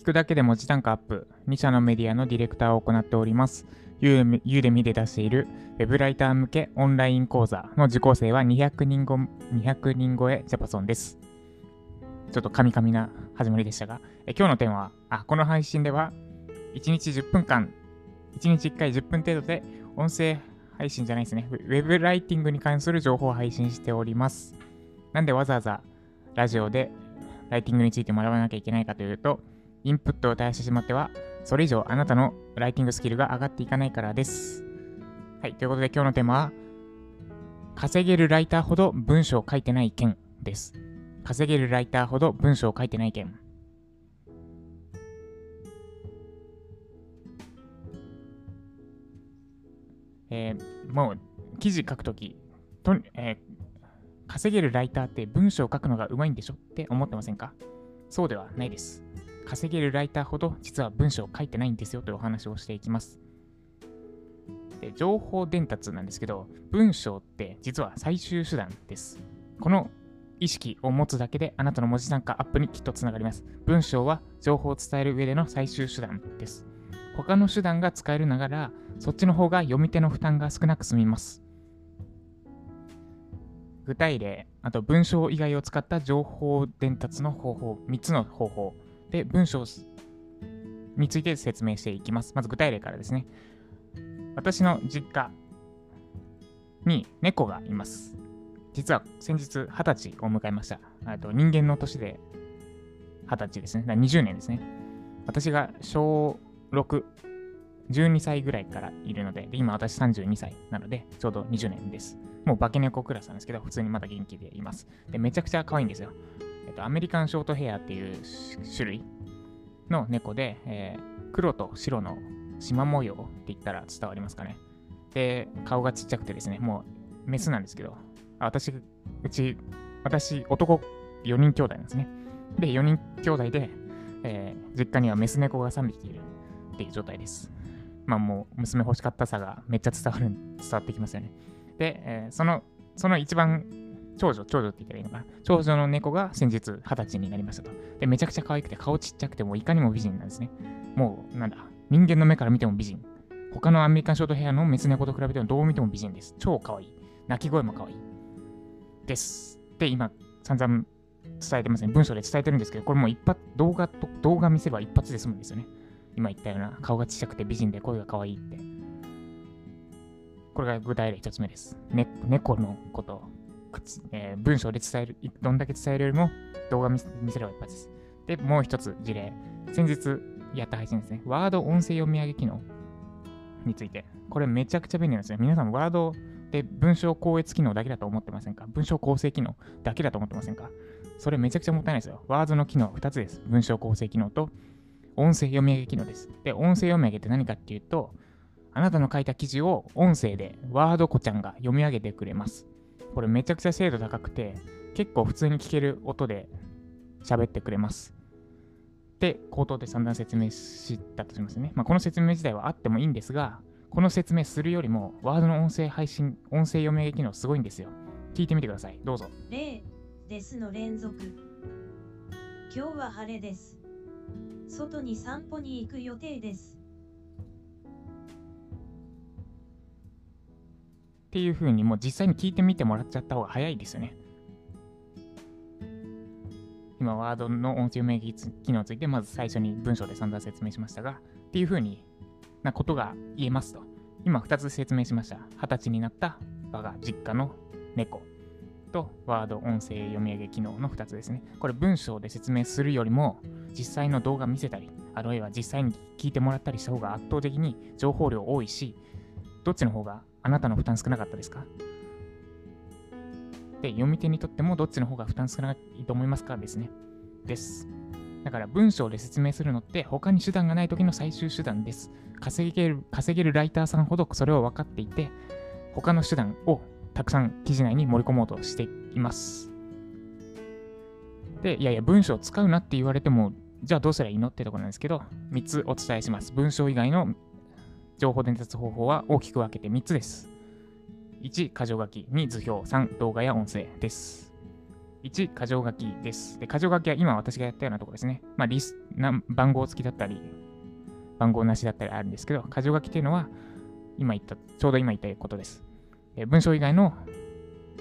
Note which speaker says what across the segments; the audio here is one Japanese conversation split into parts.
Speaker 1: 聞くだけで文字単価アップ、2社のメディアのディレクターを行っております。ユーデミで出している Web ライター向けオンライン講座の受講生は200人ご ,200 人超えジャパソンです。ちょっとカミカミな始まりでしたが、え今日のテーマは、あ、この配信では1日10分間、1日1回10分程度で音声配信じゃないですね。ウェブライティングに関する情報を配信しております。なんでわざわざラジオでライティングについて学ばなきゃいけないかというと、インプットを絶やしてしまっては、それ以上あなたのライティングスキルが上がっていかないからです。はい、ということで今日のテーマは、稼げるライターほど文章を書いてない件です。稼げるライターほど文章を書いてない件。えー、もう記事書くとき、とえー、稼げるライターって文章を書くのがうまいんでしょって思ってませんか？そうではないです。稼げるライターほど実は文章を書いてないんですよというお話をしていきます。で情報伝達なんですけど、文章って実は最終手段です。この意識を持つだけであなたの文字単価アップにきっとつながります。文章は情報を伝える上での最終手段です。他の手段が使えるながら、そっちの方が読み手の負担が少なく済みます。具体例、あと文章以外を使った情報伝達の方法、3つの方法で文章について説明していきます。まず具体例からですね。私の実家に猫がいます。実は先日20歳を迎えました。と人間の年で20歳ですね。だ20年ですね。私が小6、12歳ぐらいからいるので、で今私32歳なので、ちょうど20年です。もう化け猫クラスなんですけど、普通にまだ元気でいます。で、めちゃくちゃ可愛いんですよ。えっと、アメリカンショートヘアっていう種類の猫で、えー、黒と白の縞模様って言ったら伝わりますかね。で、顔がちっちゃくてですね、もうメスなんですけど、私、うち、私、男4人兄弟なんですね。で、4人兄弟で、えー、実家にはメス猫が3匹いるっていう状態です。まあもう娘欲しかったさがめっちゃ伝わる、伝わってきますよね。で、えー、その、その一番長女、長女って言ったらいいのかな。長女の猫が先日20歳になりましたと。で、めちゃくちゃ可愛くて顔ちっちゃくてもいかにも美人なんですね。もう、なんだ、人間の目から見ても美人。他のアメリカンショートヘアのメス猫と比べてもどう見ても美人です。超可愛い。鳴き声も可愛い。です。で、今、散々伝えてますね。文章で伝えてるんですけど、これもう一発、動画と、動画見せば一発で済むんですよね。今言ったような顔がちっちゃくて美人で声が可愛いって。これが具体例一つ目です。ね、猫のこと、えー、文章で伝える、どんだけ伝えるよりも動画見せれば一発です。で、もう一つ事例。先日やった配信ですね。ワード音声読み上げ機能について。これめちゃくちゃ便利なんですよ。皆さん、ワードで文章校閲機能だけだと思ってませんか？文章構成機能だけだと思ってませんか？それめちゃくちゃもったいないですよ。ワードの機能は2つです。文章構成機能と音声読み上げ機能です。で、音声読み上げって何かっていうと、あなたの書いた記事を音声でワード子ちゃんが読み上げてくれます。これめちゃくちゃ精度高くて、結構普通に聞ける音で喋ってくれます。で、口頭で散々説明したとしますね。まあ、この説明自体はあってもいいんですが、この説明するよりも、ワードの音声配信、音声読み上げ機能すごいんですよ。聞いてみてください。どうぞ。
Speaker 2: 例ですの連続。今日は晴れです。外に散歩に行く予定です。
Speaker 1: っていう風にもう実際に聞いてみてもらっちゃった方が早いですよね。今、ワードの音声名義機能について、まず最初に文章で散々説明しましたが、っていう風になことが言えますと。今2つ説明しました。二十歳になった我が実家の猫とワード音声読み上げ機能の2つですね。これ文章で説明するよりも実際の動画見せたり、あるいは実際に聞いてもらったりした方が圧倒的に情報量多いし、どっちの方があなたの負担少なかったですか？で、読み手にとってもどっちの方が負担少ないと思いますか？ですね。です。だから文章で説明するのって他に手段がない時の最終手段です。稼げる、稼げるライターさんほどそれを分かっていて、他の手段をたくさん記事内に盛り込もうとしています。で、いやいや、文章を使うなって言われても、じゃあどうすればいいの？ってところなんですけど、3つお伝えします。文章以外の情報伝達方法は大きく分けて3つです。1、箇条書き。2、図表。3、動画や音声です。1、箇条書きです。で、箇条書きは今私がやったようなところですね。まあ、リスな番号付きだったり、番号なしだったりあるんですけど、箇条書きっていうのは、今言った、ちょうど今言ったことです。文章以外の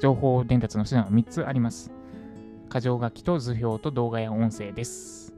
Speaker 1: 情報伝達の手段は3つあります。箇条書きと図表と動画や音声です。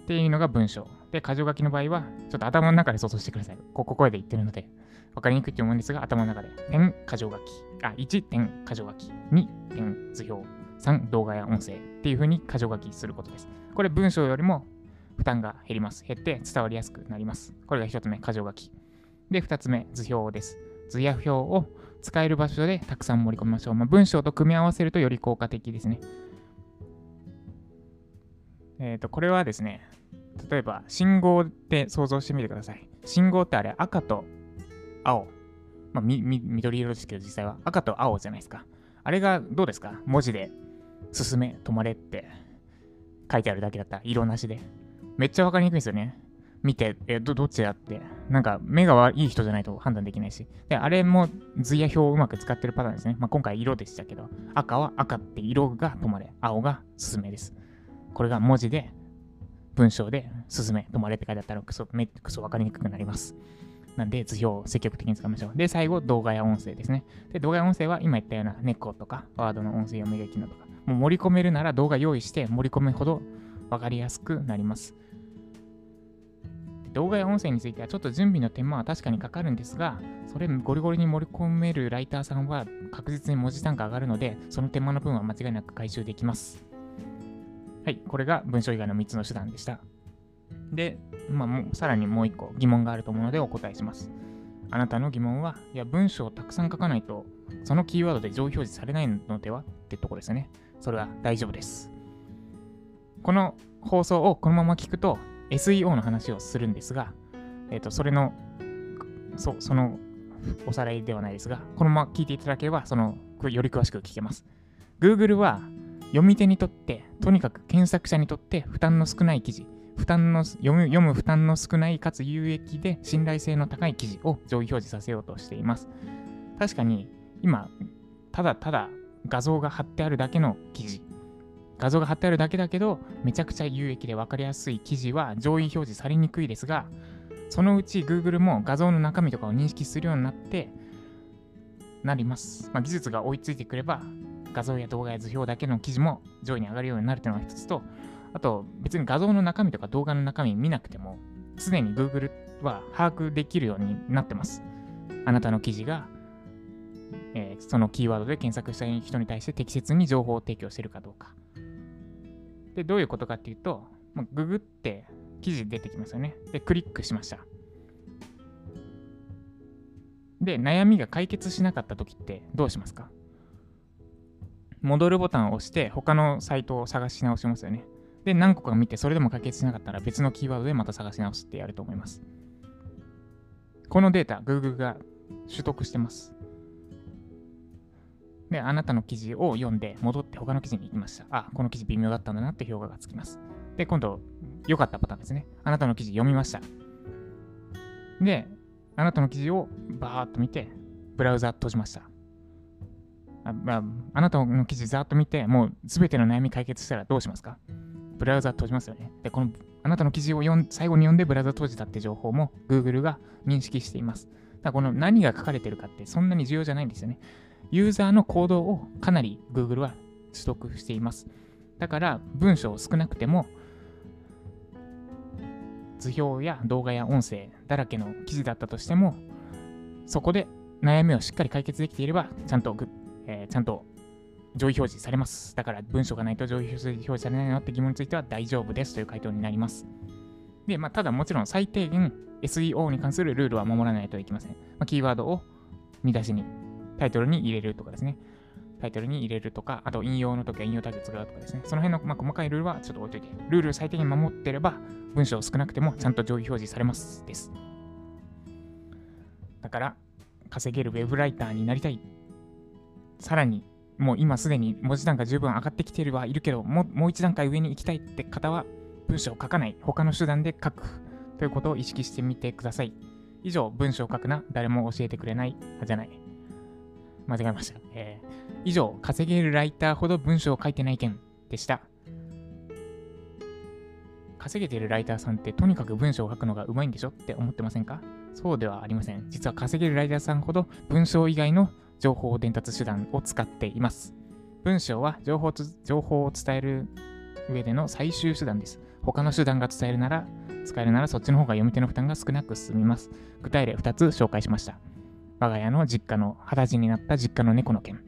Speaker 1: っていうのが文章。で、箇条書きの場合は、ちょっと頭の中で想像してください。ここ声で言ってるので、わかりにくいと思うんですが、頭の中で、点箇条書き、あ、1点箇条書き、2点図表、3動画や音声っていう風に箇条書きすることです。これ文章よりも負担が減ります。減って伝わりやすくなります。これが1つ目、箇条書き。で、2つ目、図表です。図や表を使える場所でたくさん盛り込みましょう。まあ、文章と組み合わせるとより効果的ですね。えっ、ー、と、これはですね、例えば信号って想像してみてください。信号ってあれ赤と青。まあ、み、み、緑色ですけど実際は赤と青じゃないですか。あれがどうですか？文字で進め、止まれって書いてあるだけだったら色なしで。めっちゃわかりにくいですよね。見て、え、ど、どっちだって。なんか、目がいい人じゃないと判断できないし。で、あれも図や表をうまく使ってるパターンですね。まあ、今回色でしたけど、赤は赤って色が止まれ、青が進めです。これが文字で、文章で、進め、止まれって書いてあったら、クソ、め、クソわかりにくくなります。なんで、図表を積極的に使いましょう。で、最後、動画や音声ですね。で、動画や音声は今言ったような猫とか、ワードの音声読みできのとか、もう盛り込めるなら動画用意して盛り込むほど分かりやすくなります。動画や音声についてはちょっと準備の手間は確かにかかるんですが、それゴリゴリに盛り込めるライターさんは確実に文字単価上がるので、その手間の分は間違いなく回収できます。はい、これが文章以外の3つの手段でした。で、まあ、もさらにもう1個疑問があると思うのでお答えします。あなたの疑問は、いや、文章をたくさん書かないと、そのキーワードで上位表示されないのではってとこですよね。それは大丈夫です。この放送をこのまま聞くと、SEO の話をするんですが、えっ、ー、と、それの、そうそのおさらいではないですが、このまま聞いていただければ、その、より詳しく聞けます。Google は読み手にとって、とにかく検索者にとって負担の少ない記事、負担の読む読む負担の少ないかつ有益で信頼性の高い記事を上位表示させようとしています。確かに今、ただただ画像が貼ってあるだけの記事画像が貼ってあるだけだけど、めちゃくちゃ有益で分かりやすい記事は上位表示されにくいですが、そのうち Google も画像の中身とかを認識するようになって、なります。まあ、技術が追いついてくれば、画像や動画や図表だけの記事も上位に上がるようになるというのが一つと、あと別に画像の中身とか動画の中身見なくても、すでに Google は把握できるようになってます。あなたの記事が、えー、そのキーワードで検索した人に対して適切に情報を提供しているかどうか。で、どういうことかっていうと、まあ、ググって記事出てきますよね。で、クリックしました。で、悩みが解決しなかった時ってどうしますか？戻るボタンを押して他のサイトを探し直しますよね。で、何個か見てそれでも解決しなかったら別のキーワードでまた探し直すってやると思います。このデータ、Google が取得してます。で、あなたの記事を読んで、戻って他の記事に行きました。あ、この記事微妙だったんだなって評価がつきます。で、今度、良かったパターンですね。あなたの記事読みました。で、あなたの記事をバーっと見て、ブラウザ閉じました。あ,、あ、なたの記事ざっと見て、もう全ての悩み解決したらどうしますか？ブラウザ閉じますよね。で、このあなたの記事を読ん最後に読んでブラウザ閉じたって情報も Google が認識しています。だこの何が書かれてるかってそんなに重要じゃないんですよね。ユーザーの行動をかなり Google は取得しています。だから文章を少なくても図表や動画や音声だらけの記事だったとしてもそこで悩みをしっかり解決できていればちゃんと、えー、ちゃんと上位表示されます。だから文章がないと上位表示されないのって疑問については大丈夫ですという回答になります。で、まあ、ただもちろん最低限 SEO に関するルールは守らないといけません。まあ、キーワードを見出しにタイトルに入れるとかですね。タイトルに入れるとか、あと引用の時は引用タグ使うとかですね。その辺の、まあ、細かいルールはちょっと置いといて、ルールを最低限守ってれば、文章少なくてもちゃんと上位表示されますです。だから、稼げるウェブライターになりたい。さらに、もう今すでに文字段が十分上がってきているはいるけど、ももう一段階上に行きたいって方は、文章を書かない、他の手段で書くということを意識してみてください。以上、文章を書くな、誰も教えてくれない、じゃない。間違えました。えー以上、稼げるライターほど文章を書いてない件でした。稼げてるライターさんってとにかく文章を書くのがうまいんでしょって思ってませんか？そうではありません。実は稼げるライターさんほど文章以外の情報伝達手段を使っています。文章は情報情報を伝える上での最終手段です。他の手段が伝えるなら、使えるならそっちの方が読み手の負担が少なく済みます。具体例2つ紹介しました。我が家の実家の二十歳になった実家の猫の件。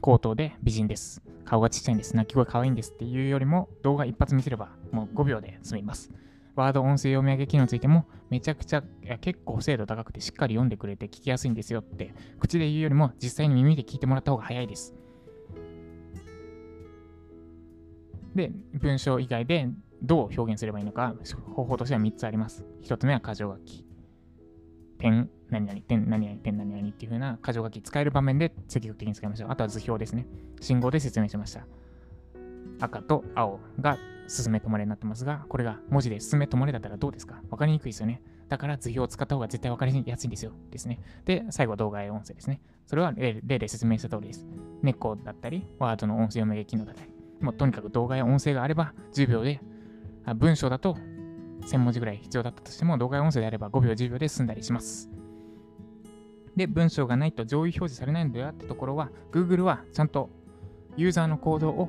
Speaker 1: 口頭で美人です。顔がちっちゃいんです。鳴き声可愛いんですっていうよりも動画一発見せればもう5秒で済みます。ワード音声読み上げ機能についてもめちゃくちゃ結構精度高くてしっかり読んでくれて聞きやすいんですよって口で言うよりも実際に耳で聞いてもらった方が早いです。で、文章以外でどう表現すればいいのか方法としては3つあります。1つ目は箇条書き。点何々、点何々、点何々っていう風な箇条書き使える場面で積極的に使いましょう。あとは図表ですね。信号で説明しました。赤と青が進め止まれになってますが、これが文字で進め止まれだったらどうですか？わかりにくいですよね。だから図表を使った方が絶対わかりやすいんですよ。ですね。で、最後動画や音声ですね。それは例で説明した通りです。猫だったり、ワードの音声読み上げ機能だったり。もうとにかく動画や音声があれば10秒で、あ文章だと1000文字ぐらい必要だったとしても、動画や音声であれば5秒、10秒で済んだりします。で、文章がないと上位表示されないのではってところは、Google はちゃんとユーザーの行動を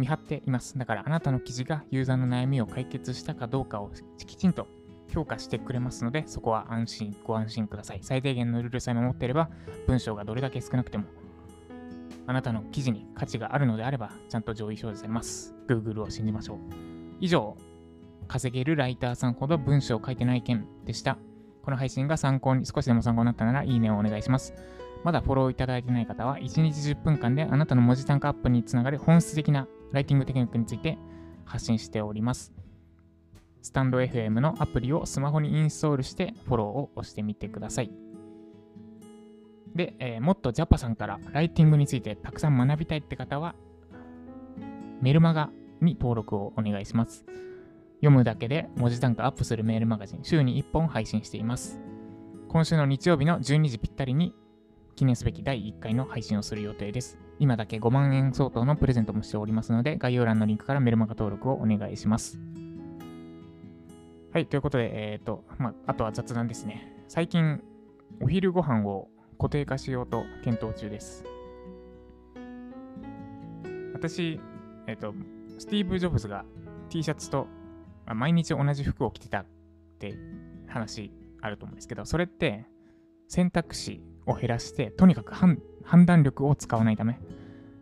Speaker 1: 見張っています。だからあなたの記事がユーザーの悩みを解決したかどうかをきちんと評価してくれますので、そこは安心、ご安心ください。最低限のルールさえ守っていれば、文章がどれだけ少なくても、あなたの記事に価値があるのであれば、ちゃんと上位表示されます。Google を信じましょう。以上、稼げるライターさんほど文章を書いてない件でした。この配信が参考に、少しでも参考になったなら、いいねをお願いします。まだフォローいただいてない方は、1日10分間であなたの文字単価アップにつながる本質的なライティングテクニックについて発信しております。スタンド FM のアプリをスマホにインストールしてフォローを押してみてください。で、えー、もっとジャパさんからライティングについてたくさん学びたいって方は、メルマガに登録をお願いします。読むだけで文字単価アップするメールマガジン、週に1本配信しています。今週の日曜日の12時ぴったりに記念すべき第1回の配信をする予定です。今だけ5万円相当のプレゼントもしておりますので、概要欄のリンクからメルマガ登録をお願いします。はい、ということで、えっ、ー、と、まあ、あとは雑談ですね。最近、お昼ご飯を固定化しようと検討中です。私、えっ、ー、と、スティーブ・ジョブズが T シャツとあ毎日同じ服を着てたって話あると思うんですけど、それって選択肢を減らして、とにかく判断力を使わないため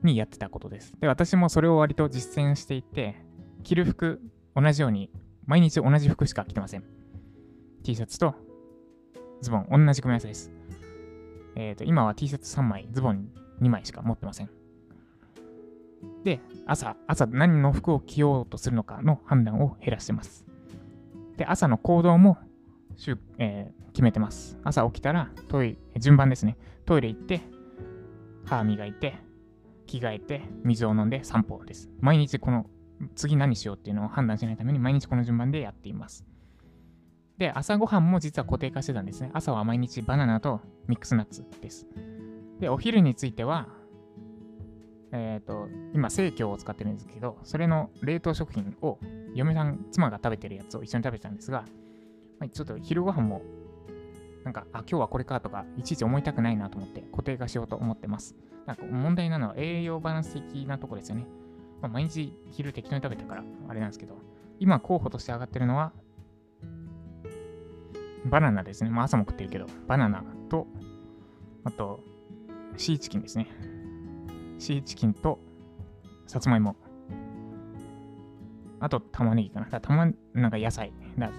Speaker 1: にやってたことです。で、私もそれを割と実践していて、着る服同じように毎日同じ服しか着てません。T シャツとズボン同じ組み合わせです。えっ、ー、と、今は T シャツ3枚、ズボン2枚しか持ってません。で、朝、朝何の服を着ようとするのかの判断を減らしてます。で、朝の行動も、えー、決めてます。朝起きたらトイレ、順番ですね。トイレ行って、歯磨いて、着替えて、水を飲んで散歩です。毎日この、次何しようっていうのを判断しないために毎日この順番でやっています。で、朝ごはんも実は固定化してたんですね。朝は毎日バナナとミックスナッツです。で、お昼については、えっ、ー、と、今、生協を使ってるんですけど、それの冷凍食品を、嫁さん、妻が食べてるやつを一緒に食べてたんですが、ま、ちょっと昼ご飯も、なんか、あ、今日はこれかとか、いちいち思いたくないなと思って固定化しようと思ってます。なんか問題なのは栄養バランス的なとこですよね。まあ、毎日昼適当に食べたから、あれなんですけど、今候補として上がってるのは、バナナですね。まあ朝も食ってるけど、バナナと、あと、シーチキンですね。シーチキンとさつまいも。あと玉ねぎかな。だ玉なんか野菜。だ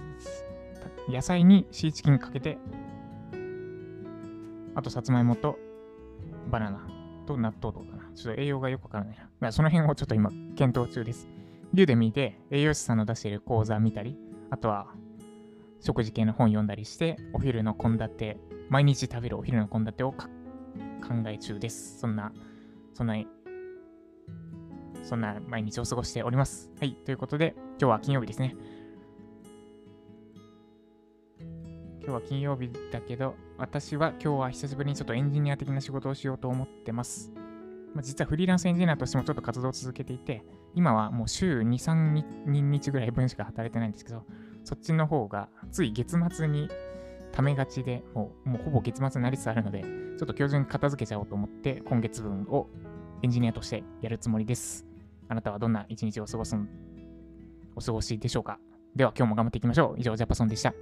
Speaker 1: 野菜にシーチキンかけて、あとさつまいもとバナナと納豆とかな。ちょっと栄養がよくわからないな。まあ、その辺をちょっと今検討中です。ユーで見て栄養士さんの出している講座見たり、あとは食事系の本読んだりして、お昼の献立、毎日食べるお昼の献立を考え中です。そんなそんな、そんな毎日を過ごしております。はい、ということで、今日は金曜日ですね。今日は金曜日だけど、私は今日は久しぶりにちょっとエンジニア的な仕事をしようと思ってます。まあ、実はフリーランスエンジニアとしてもちょっと活動を続けていて、今はもう週2、3日ぐらい分しか働いてないんですけど、そっちの方がつい月末にためがちで、もうもうほぼ月末になりつつあるので、ちょっと今日中に片付けちゃおうと思って、今月分をエンジニアとしてやるつもりです。あなたはどんな一日を過ごすお過ごしでしょうか？では今日も頑張っていきましょう。以上、ジャパソンでした。